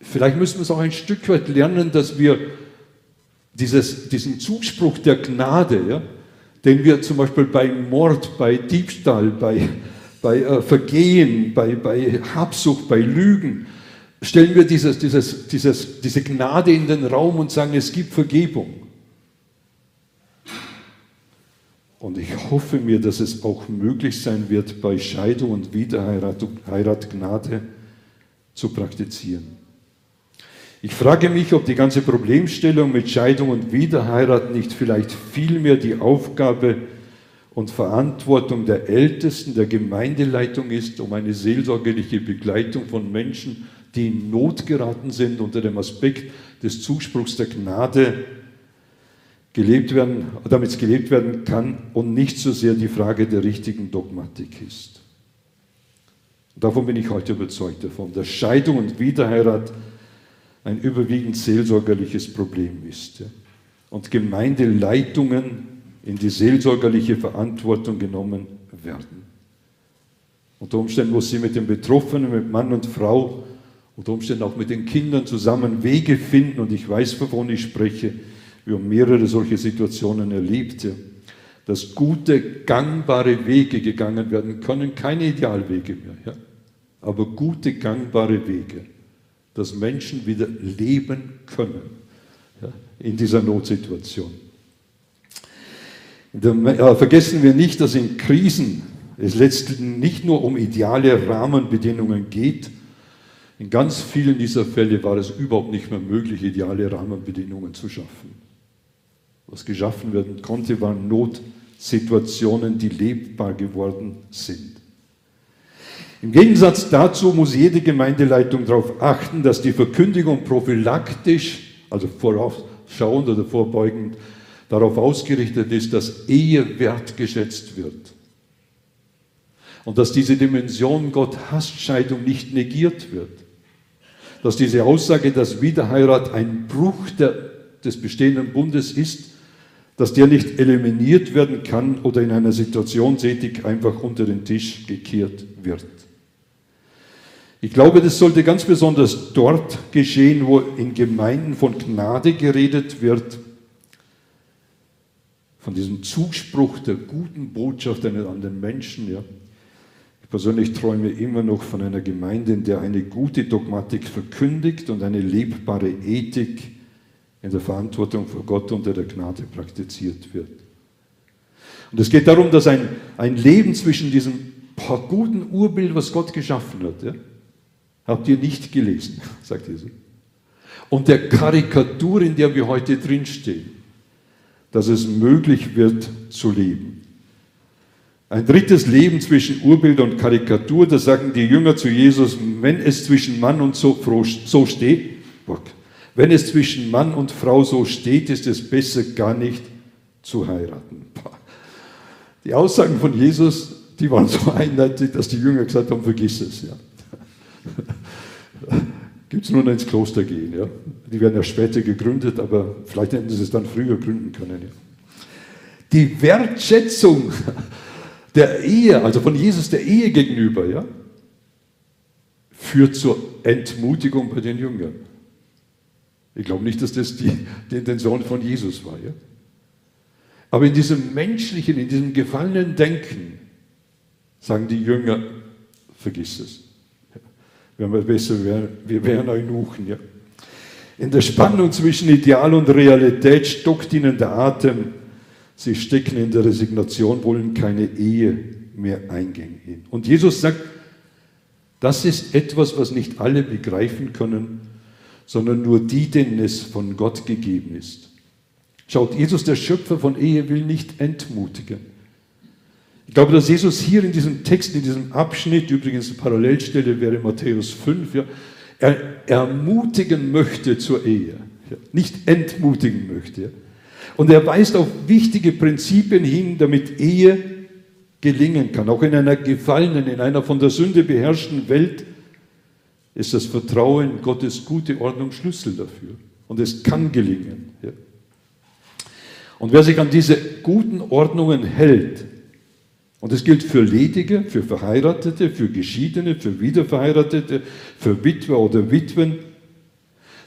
S2: Vielleicht müssen wir es auch ein Stück weit lernen, dass wir dieses, diesen Zuspruch der Gnade, ja, den wir zum Beispiel bei Mord, bei Diebstahl, bei, bei äh, Vergehen, bei, bei Habsucht, bei Lügen, stellen wir dieses, dieses, dieses, diese Gnade in den Raum und sagen, es gibt Vergebung. Und ich hoffe mir, dass es auch möglich sein wird, bei Scheidung und Wiederheirat Heirat Gnade zu praktizieren. Ich frage mich, ob die ganze Problemstellung mit Scheidung und Wiederheirat nicht vielleicht vielmehr die Aufgabe und Verantwortung der Ältesten, der Gemeindeleitung ist, um eine seelsorgerliche Begleitung von Menschen, die in Not geraten sind, unter dem Aspekt des Zuspruchs der Gnade gelebt werden, damit es gelebt werden kann und nicht so sehr die Frage der richtigen Dogmatik ist. Davon bin ich heute überzeugt davon, dass Scheidung und Wiederheirat ein überwiegend seelsorgerliches Problem ist und Gemeindeleitungen in die seelsorgerliche Verantwortung genommen werden. Unter Umständen muss sie mit den Betroffenen, mit Mann und Frau, unter Umständen auch mit den Kindern zusammen Wege finden und ich weiß, wovon ich spreche, wir haben mehrere solche Situationen erlebt, dass gute, gangbare Wege gegangen werden können, keine Idealwege mehr, ja? aber gute, gangbare Wege, dass Menschen wieder leben können ja? in dieser Notsituation. Äh, vergessen wir nicht, dass in Krisen es letztlich nicht nur um ideale Rahmenbedingungen geht. In ganz vielen dieser Fälle war es überhaupt nicht mehr möglich, ideale Rahmenbedingungen zu schaffen. Was geschaffen werden konnte, waren Notsituationen, die lebbar geworden sind. Im Gegensatz dazu muss jede Gemeindeleitung darauf achten, dass die Verkündigung prophylaktisch, also vorausschauend oder vorbeugend, darauf ausgerichtet ist, dass Ehe wertgeschätzt wird. Und dass diese Dimension Gott hasst Scheidung nicht negiert wird. Dass diese Aussage, dass Wiederheirat ein Bruch der, des bestehenden Bundes ist, dass der nicht eliminiert werden kann oder in einer Situation tätig einfach unter den Tisch gekehrt wird. Ich glaube, das sollte ganz besonders dort geschehen, wo in Gemeinden von Gnade geredet wird, von diesem Zuspruch der guten Botschaft an den Menschen. Ja. Ich persönlich träume immer noch von einer Gemeinde, in der eine gute Dogmatik verkündigt und eine lebbare Ethik in der Verantwortung vor Gott unter der Gnade praktiziert wird. Und es geht darum, dass ein, ein Leben zwischen diesem guten Urbild, was Gott geschaffen hat, ja, habt ihr nicht gelesen, sagt Jesus, und der Karikatur, in der wir heute drinstehen dass es möglich wird zu leben. Ein drittes Leben zwischen Urbild und Karikatur, da sagen die Jünger zu Jesus, wenn es zwischen Mann und so, so steht, wenn es zwischen Mann und Frau so steht, ist es besser gar nicht zu heiraten. Die Aussagen von Jesus, die waren so eindeutig, dass die Jünger gesagt haben, vergiss es. Ja. gibt es nur noch ins Kloster gehen. Ja? Die werden ja später gegründet, aber vielleicht hätten sie es dann früher gründen können. Ja? Die Wertschätzung der Ehe, also von Jesus der Ehe gegenüber, ja, führt zur Entmutigung bei den Jüngern. Ich glaube nicht, dass das die, die Intention von Jesus war. Ja? Aber in diesem menschlichen, in diesem gefallenen Denken sagen die Jünger, vergiss es wenn wir besser wären, wir wären Eunuchen. Ja. In der Spannung zwischen Ideal und Realität stockt ihnen der Atem. Sie stecken in der Resignation, wollen keine Ehe mehr eingehen. Und Jesus sagt, das ist etwas, was nicht alle begreifen können, sondern nur die, denen es von Gott gegeben ist. Schaut, Jesus, der Schöpfer von Ehe, will nicht entmutigen. Ich glaube, dass Jesus hier in diesem Text, in diesem Abschnitt, übrigens eine Parallelstelle wäre Matthäus 5, ja, er ermutigen möchte zur Ehe, ja, nicht entmutigen möchte. Und er weist auf wichtige Prinzipien hin, damit Ehe gelingen kann. Auch in einer gefallenen, in einer von der Sünde beherrschten Welt ist das Vertrauen in Gottes gute Ordnung Schlüssel dafür. Und es kann gelingen. Ja. Und wer sich an diese guten Ordnungen hält, und es gilt für Ledige, für Verheiratete, für Geschiedene, für Wiederverheiratete, für Witwer oder Witwen.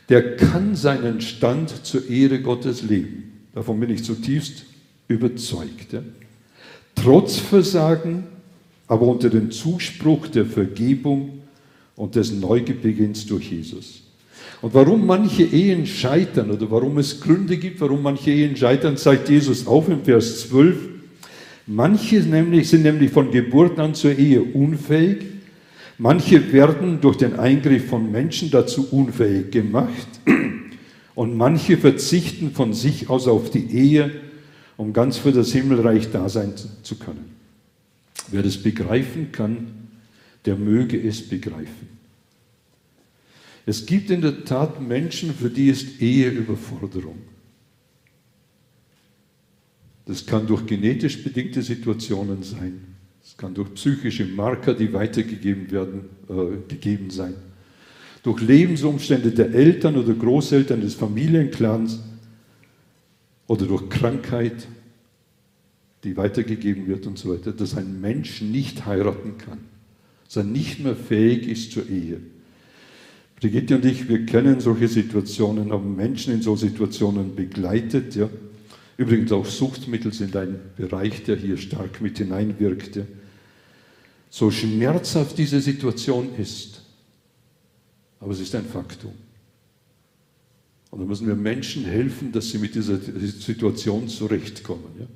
S2: Der kann seinen Stand zur Ehre Gottes leben. Davon bin ich zutiefst überzeugt. Ja. Trotz Versagen, aber unter dem Zuspruch der Vergebung und des Neubeginns durch Jesus. Und warum manche Ehen scheitern oder warum es Gründe gibt, warum manche Ehen scheitern, zeigt Jesus auf im Vers 12. Manche nämlich sind nämlich von Geburt an zur Ehe unfähig. Manche werden durch den Eingriff von Menschen dazu unfähig gemacht. Und manche verzichten von sich aus auf die Ehe, um ganz für das Himmelreich da sein zu können. Wer das begreifen kann, der möge es begreifen. Es gibt in der Tat Menschen, für die ist Ehe Überforderung. Das kann durch genetisch bedingte Situationen sein. Es kann durch psychische Marker, die weitergegeben werden, äh, gegeben sein. Durch Lebensumstände der Eltern oder Großeltern des Familienclans oder durch Krankheit, die weitergegeben wird und so weiter, dass ein Mensch nicht heiraten kann, er nicht mehr fähig ist zur Ehe. Brigitte und ich, wir kennen solche Situationen, haben Menschen in so Situationen begleitet, ja, Übrigens auch Suchtmittel sind ein Bereich, der hier stark mit hineinwirkte. So schmerzhaft diese Situation ist, aber es ist ein Faktum. Und da müssen wir Menschen helfen, dass sie mit dieser Situation zurechtkommen. Ja?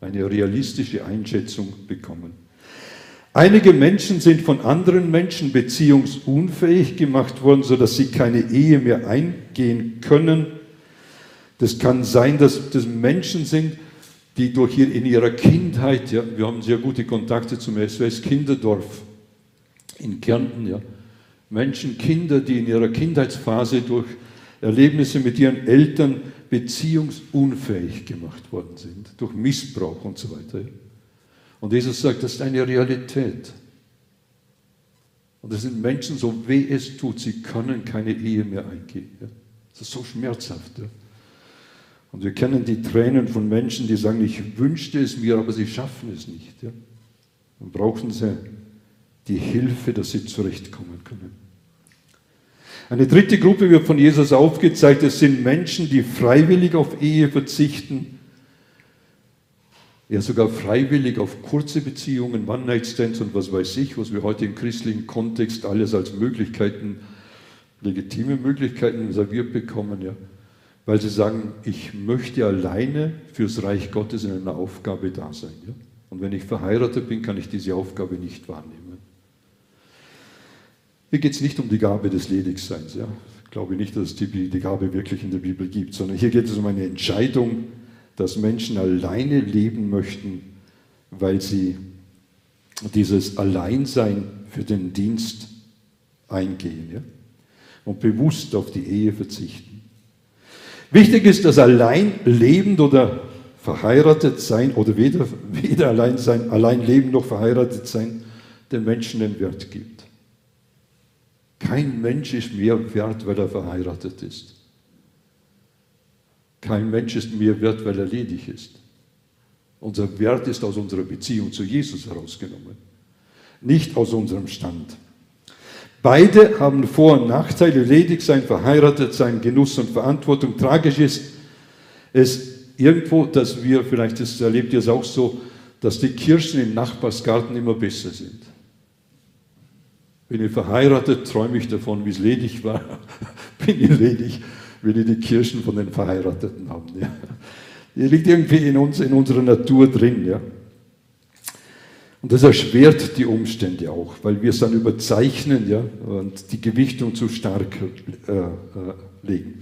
S2: eine realistische Einschätzung bekommen. Einige Menschen sind von anderen Menschen beziehungsunfähig gemacht worden, sodass sie keine Ehe mehr eingehen können. Das kann sein, dass das Menschen sind, die durch ihr, in ihrer Kindheit, ja, wir haben sehr gute Kontakte zum SOS Kinderdorf in Kärnten, ja, Menschen, Kinder, die in ihrer Kindheitsphase durch Erlebnisse mit ihren Eltern beziehungsunfähig gemacht worden sind, durch Missbrauch und so weiter. Ja. Und Jesus sagt, das ist eine Realität. Und das sind Menschen, so weh es tut, sie können keine Ehe mehr eingehen. Das ist so schmerzhaft. Und wir kennen die Tränen von Menschen, die sagen, ich wünschte es mir, aber sie schaffen es nicht. Dann brauchen sie die Hilfe, dass sie zurechtkommen können. Eine dritte Gruppe wird von Jesus aufgezeigt, es sind Menschen, die freiwillig auf Ehe verzichten, ja sogar freiwillig auf kurze Beziehungen, One-Night-Stands und was weiß ich, was wir heute im christlichen Kontext alles als Möglichkeiten, legitime Möglichkeiten serviert bekommen. Ja weil sie sagen, ich möchte alleine fürs Reich Gottes in einer Aufgabe da sein. Ja? Und wenn ich verheiratet bin, kann ich diese Aufgabe nicht wahrnehmen. Hier geht es nicht um die Gabe des Ledigseins. Ja? Ich glaube nicht, dass es die, die Gabe wirklich in der Bibel gibt, sondern hier geht es um eine Entscheidung, dass Menschen alleine leben möchten, weil sie dieses Alleinsein für den Dienst eingehen ja? und bewusst auf die Ehe verzichten. Wichtig ist, dass allein lebend oder verheiratet sein oder weder, weder allein sein, allein leben noch verheiratet sein den Menschen den Wert gibt. Kein Mensch ist mehr wert, weil er verheiratet ist. Kein Mensch ist mehr wert, weil er ledig ist. Unser Wert ist aus unserer Beziehung zu Jesus herausgenommen, nicht aus unserem Stand. Beide haben Vor- und Nachteile, ledig sein, verheiratet sein, Genuss und Verantwortung. Tragisch ist es irgendwo, dass wir, vielleicht ist, erlebt ihr es auch so, dass die Kirschen im Nachbarsgarten immer besser sind. Bin ich verheiratet, träume ich davon, wie es ledig war. Bin ich ledig, will ich die Kirschen von den Verheirateten haben. Ja. Die liegt irgendwie in uns, in unserer Natur drin. Ja. Und das erschwert die Umstände auch, weil wir es dann überzeichnen ja, und die Gewichtung zu stark äh, äh, legen.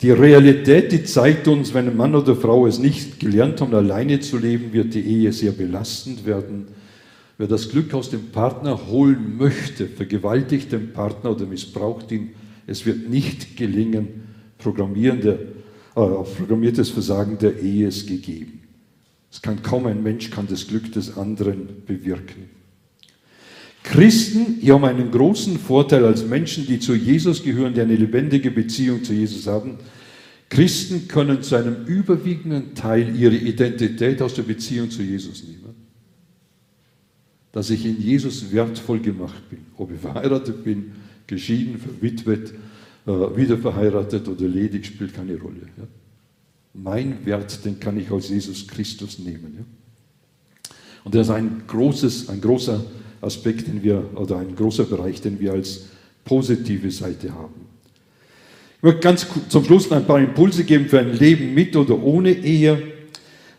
S2: Die Realität, die zeigt uns, wenn ein Mann oder Frau es nicht gelernt haben, alleine zu leben, wird die Ehe sehr belastend werden. Wer das Glück aus dem Partner holen möchte, vergewaltigt den Partner oder missbraucht ihn, es wird nicht gelingen. Programmierende, äh, programmiertes Versagen der Ehe ist gegeben. Es kann kaum ein Mensch kann das Glück des anderen bewirken. Christen die haben einen großen Vorteil als Menschen, die zu Jesus gehören, die eine lebendige Beziehung zu Jesus haben. Christen können zu einem überwiegenden Teil ihre Identität aus der Beziehung zu Jesus nehmen. Dass ich in Jesus wertvoll gemacht bin, ob ich verheiratet bin, geschieden, verwitwet, wieder verheiratet oder ledig, spielt keine Rolle. Ja. Mein Wert, den kann ich aus Jesus Christus nehmen. Ja? Und das ist ein, großes, ein großer Aspekt, den wir, oder ein großer Bereich, den wir als positive Seite haben. Ich möchte ganz zum Schluss ein paar Impulse geben für ein Leben mit oder ohne Ehe.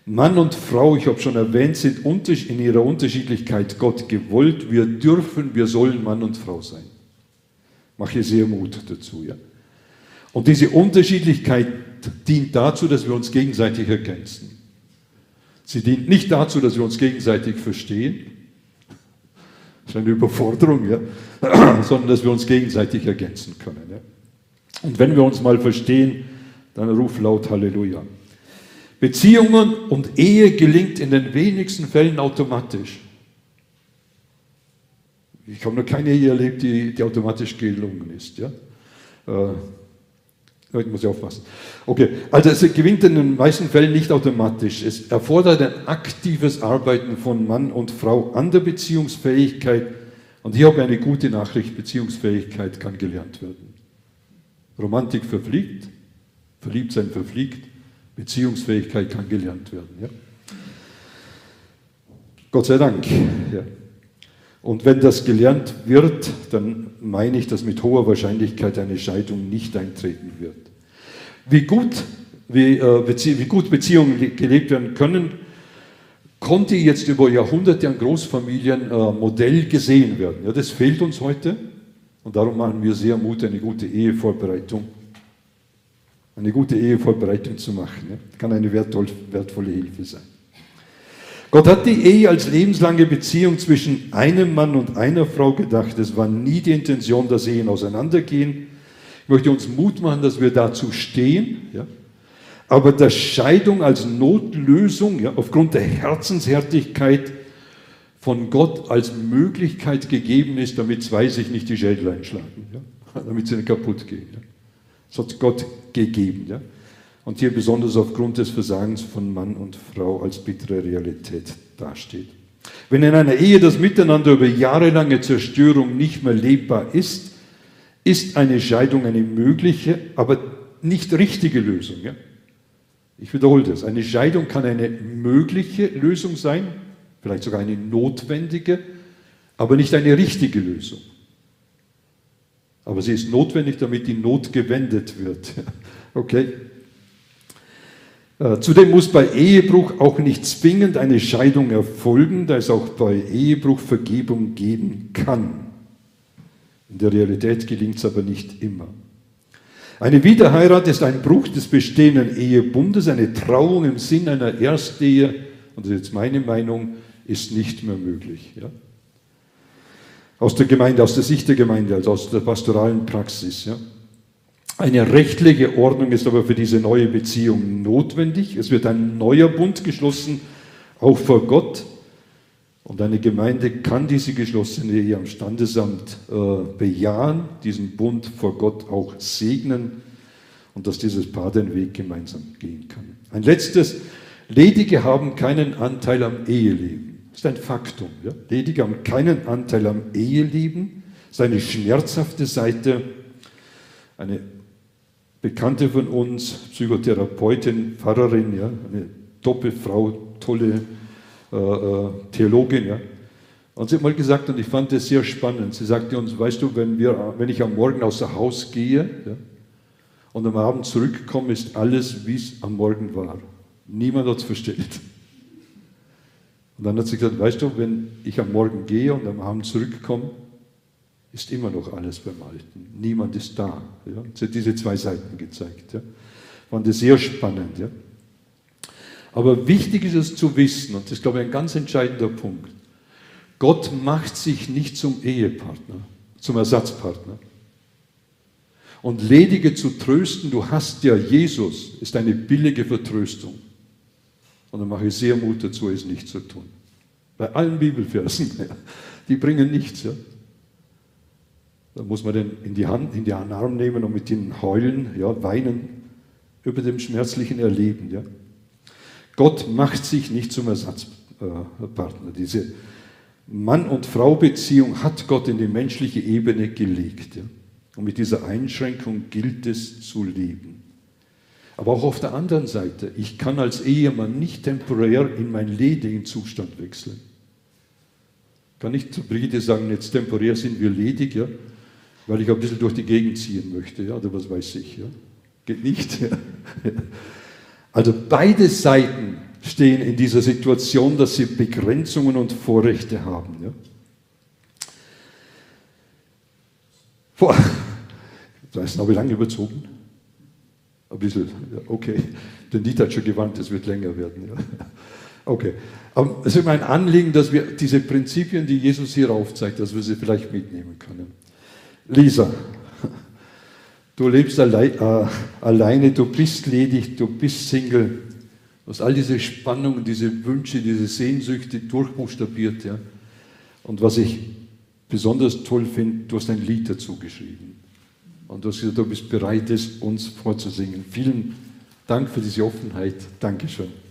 S2: Mann und Frau, ich habe schon erwähnt, sind in ihrer Unterschiedlichkeit Gott gewollt. Wir dürfen, wir sollen Mann und Frau sein. Mache sehr Mut dazu. Ja? Und diese Unterschiedlichkeit dient dazu, dass wir uns gegenseitig ergänzen. Sie dient nicht dazu, dass wir uns gegenseitig verstehen. Das ist eine Überforderung, ja? sondern dass wir uns gegenseitig ergänzen können. Ja? Und wenn wir uns mal verstehen, dann ruf laut Halleluja. Beziehungen und Ehe gelingt in den wenigsten Fällen automatisch. Ich habe noch keine Ehe erlebt, die, die automatisch gelungen ist. Ja? Äh, ich muss ich aufpassen. Okay, also es gewinnt in den meisten Fällen nicht automatisch. Es erfordert ein aktives Arbeiten von Mann und Frau an der Beziehungsfähigkeit. Und hier habe ich eine gute Nachricht, Beziehungsfähigkeit kann gelernt werden. Romantik verfliegt, Verliebtsein verfliegt, Beziehungsfähigkeit kann gelernt werden. Ja? Gott sei Dank. Ja. Und wenn das gelernt wird, dann meine ich, dass mit hoher Wahrscheinlichkeit eine Scheidung nicht eintreten wird. Wie gut, wie, äh, Bezie wie gut Beziehungen gelebt werden können, konnte jetzt über Jahrhunderte an Großfamilien äh, Modell gesehen werden. Ja, das fehlt uns heute und darum machen wir sehr Mut, eine gute Ehevorbereitung, eine gute Ehevorbereitung zu machen. Ja. Kann eine wertvolle Hilfe sein. Gott hat die Ehe als lebenslange Beziehung zwischen einem Mann und einer Frau gedacht. Es war nie die Intention, dass Ehen auseinandergehen. Ich möchte uns Mut machen, dass wir dazu stehen. Ja. Aber dass Scheidung als Notlösung ja, aufgrund der Herzenshärtigkeit von Gott als Möglichkeit gegeben ist, damit zwei sich nicht die Schädel einschlagen, ja, damit sie nicht kaputt gehen. Ja. Das hat Gott gegeben. Ja. Und hier besonders aufgrund des Versagens von Mann und Frau als bittere Realität dasteht. Wenn in einer Ehe das Miteinander über jahrelange Zerstörung nicht mehr lebbar ist, ist eine Scheidung eine mögliche, aber nicht richtige Lösung. Ja? Ich wiederhole das. Eine Scheidung kann eine mögliche Lösung sein, vielleicht sogar eine notwendige, aber nicht eine richtige Lösung. Aber sie ist notwendig, damit die Not gewendet wird. Okay? Äh, zudem muss bei Ehebruch auch nicht zwingend eine Scheidung erfolgen, da es auch bei Ehebruch Vergebung geben kann. In der Realität gelingt es aber nicht immer. Eine Wiederheirat ist ein Bruch des bestehenden Ehebundes, eine Trauung im Sinn einer Erstehe, und das ist jetzt meine Meinung, ist nicht mehr möglich. Ja? Aus der Gemeinde, aus der Sicht der Gemeinde, also aus der pastoralen Praxis. Ja? Eine rechtliche Ordnung ist aber für diese neue Beziehung notwendig. Es wird ein neuer Bund geschlossen, auch vor Gott. Und eine Gemeinde kann diese geschlossene Ehe am Standesamt äh, bejahen, diesen Bund vor Gott auch segnen und dass dieses Paar den Weg gemeinsam gehen kann. Ein letztes, Ledige haben keinen Anteil am Eheleben. Das ist ein Faktum. Ja? Ledige haben keinen Anteil am Eheleben. Das ist eine schmerzhafte Seite. Eine Bekannte von uns, Psychotherapeutin, Pfarrerin, ja, eine Doppelfrau, tolle äh, äh, Theologin, ja. Und sie hat mal gesagt, und ich fand das sehr spannend, sie sagte uns, weißt du, wenn, wir, wenn ich am Morgen aus dem Haus gehe ja, und am Abend zurückkomme, ist alles, wie es am Morgen war. Niemand hat es verstellt. Und dann hat sie gesagt, weißt du, wenn ich am Morgen gehe und am Abend zurückkomme, ist immer noch alles beim Alten. Niemand ist da. Ja. Sie hat diese zwei Seiten gezeigt. Ja. Fand das sehr spannend. Ja. Aber wichtig ist es zu wissen, und das ist, glaube ich, ein ganz entscheidender Punkt, Gott macht sich nicht zum Ehepartner, zum Ersatzpartner. Und ledige zu trösten, du hast ja Jesus, ist eine billige Vertröstung. Und dann mache ich sehr Mut dazu, es nicht zu tun. Bei allen Bibelversen, die bringen nichts. Ja. Da muss man den in die Hand, in den Arm nehmen und mit ihnen heulen, ja, weinen über dem schmerzlichen Erleben. Ja. Gott macht sich nicht zum Ersatzpartner. Diese Mann- und Frau-Beziehung hat Gott in die menschliche Ebene gelegt. Ja? Und mit dieser Einschränkung gilt es zu leben. Aber auch auf der anderen Seite, ich kann als Ehemann nicht temporär in meinen ledigen Zustand wechseln. Kann nicht zu Brigitte sagen, jetzt temporär sind wir ledig, ja, weil ich ein bisschen durch die Gegend ziehen möchte, ja, oder was weiß ich. Ja. Geht nicht. Ja. Also beide Seiten stehen in dieser Situation, dass sie Begrenzungen und Vorrechte haben. Ja? Vor, weiß habe ich lange überzogen. Ein bisschen, ja, okay. Der Lied hat schon gewarnt, es wird länger werden. Ja. Okay. Aber es ist mein Anliegen, dass wir diese Prinzipien, die Jesus hier aufzeigt, dass wir sie vielleicht mitnehmen können. Lisa, Du lebst allein, äh, alleine, du bist ledig, du bist Single. Du hast all diese Spannungen, diese Wünsche, diese Sehnsüchte durchbuchstabiert. Ja? Und was ich besonders toll finde, du hast ein Lied dazu geschrieben. Und du hast gesagt, du bist bereit, es uns vorzusingen. Vielen Dank für diese Offenheit. Dankeschön.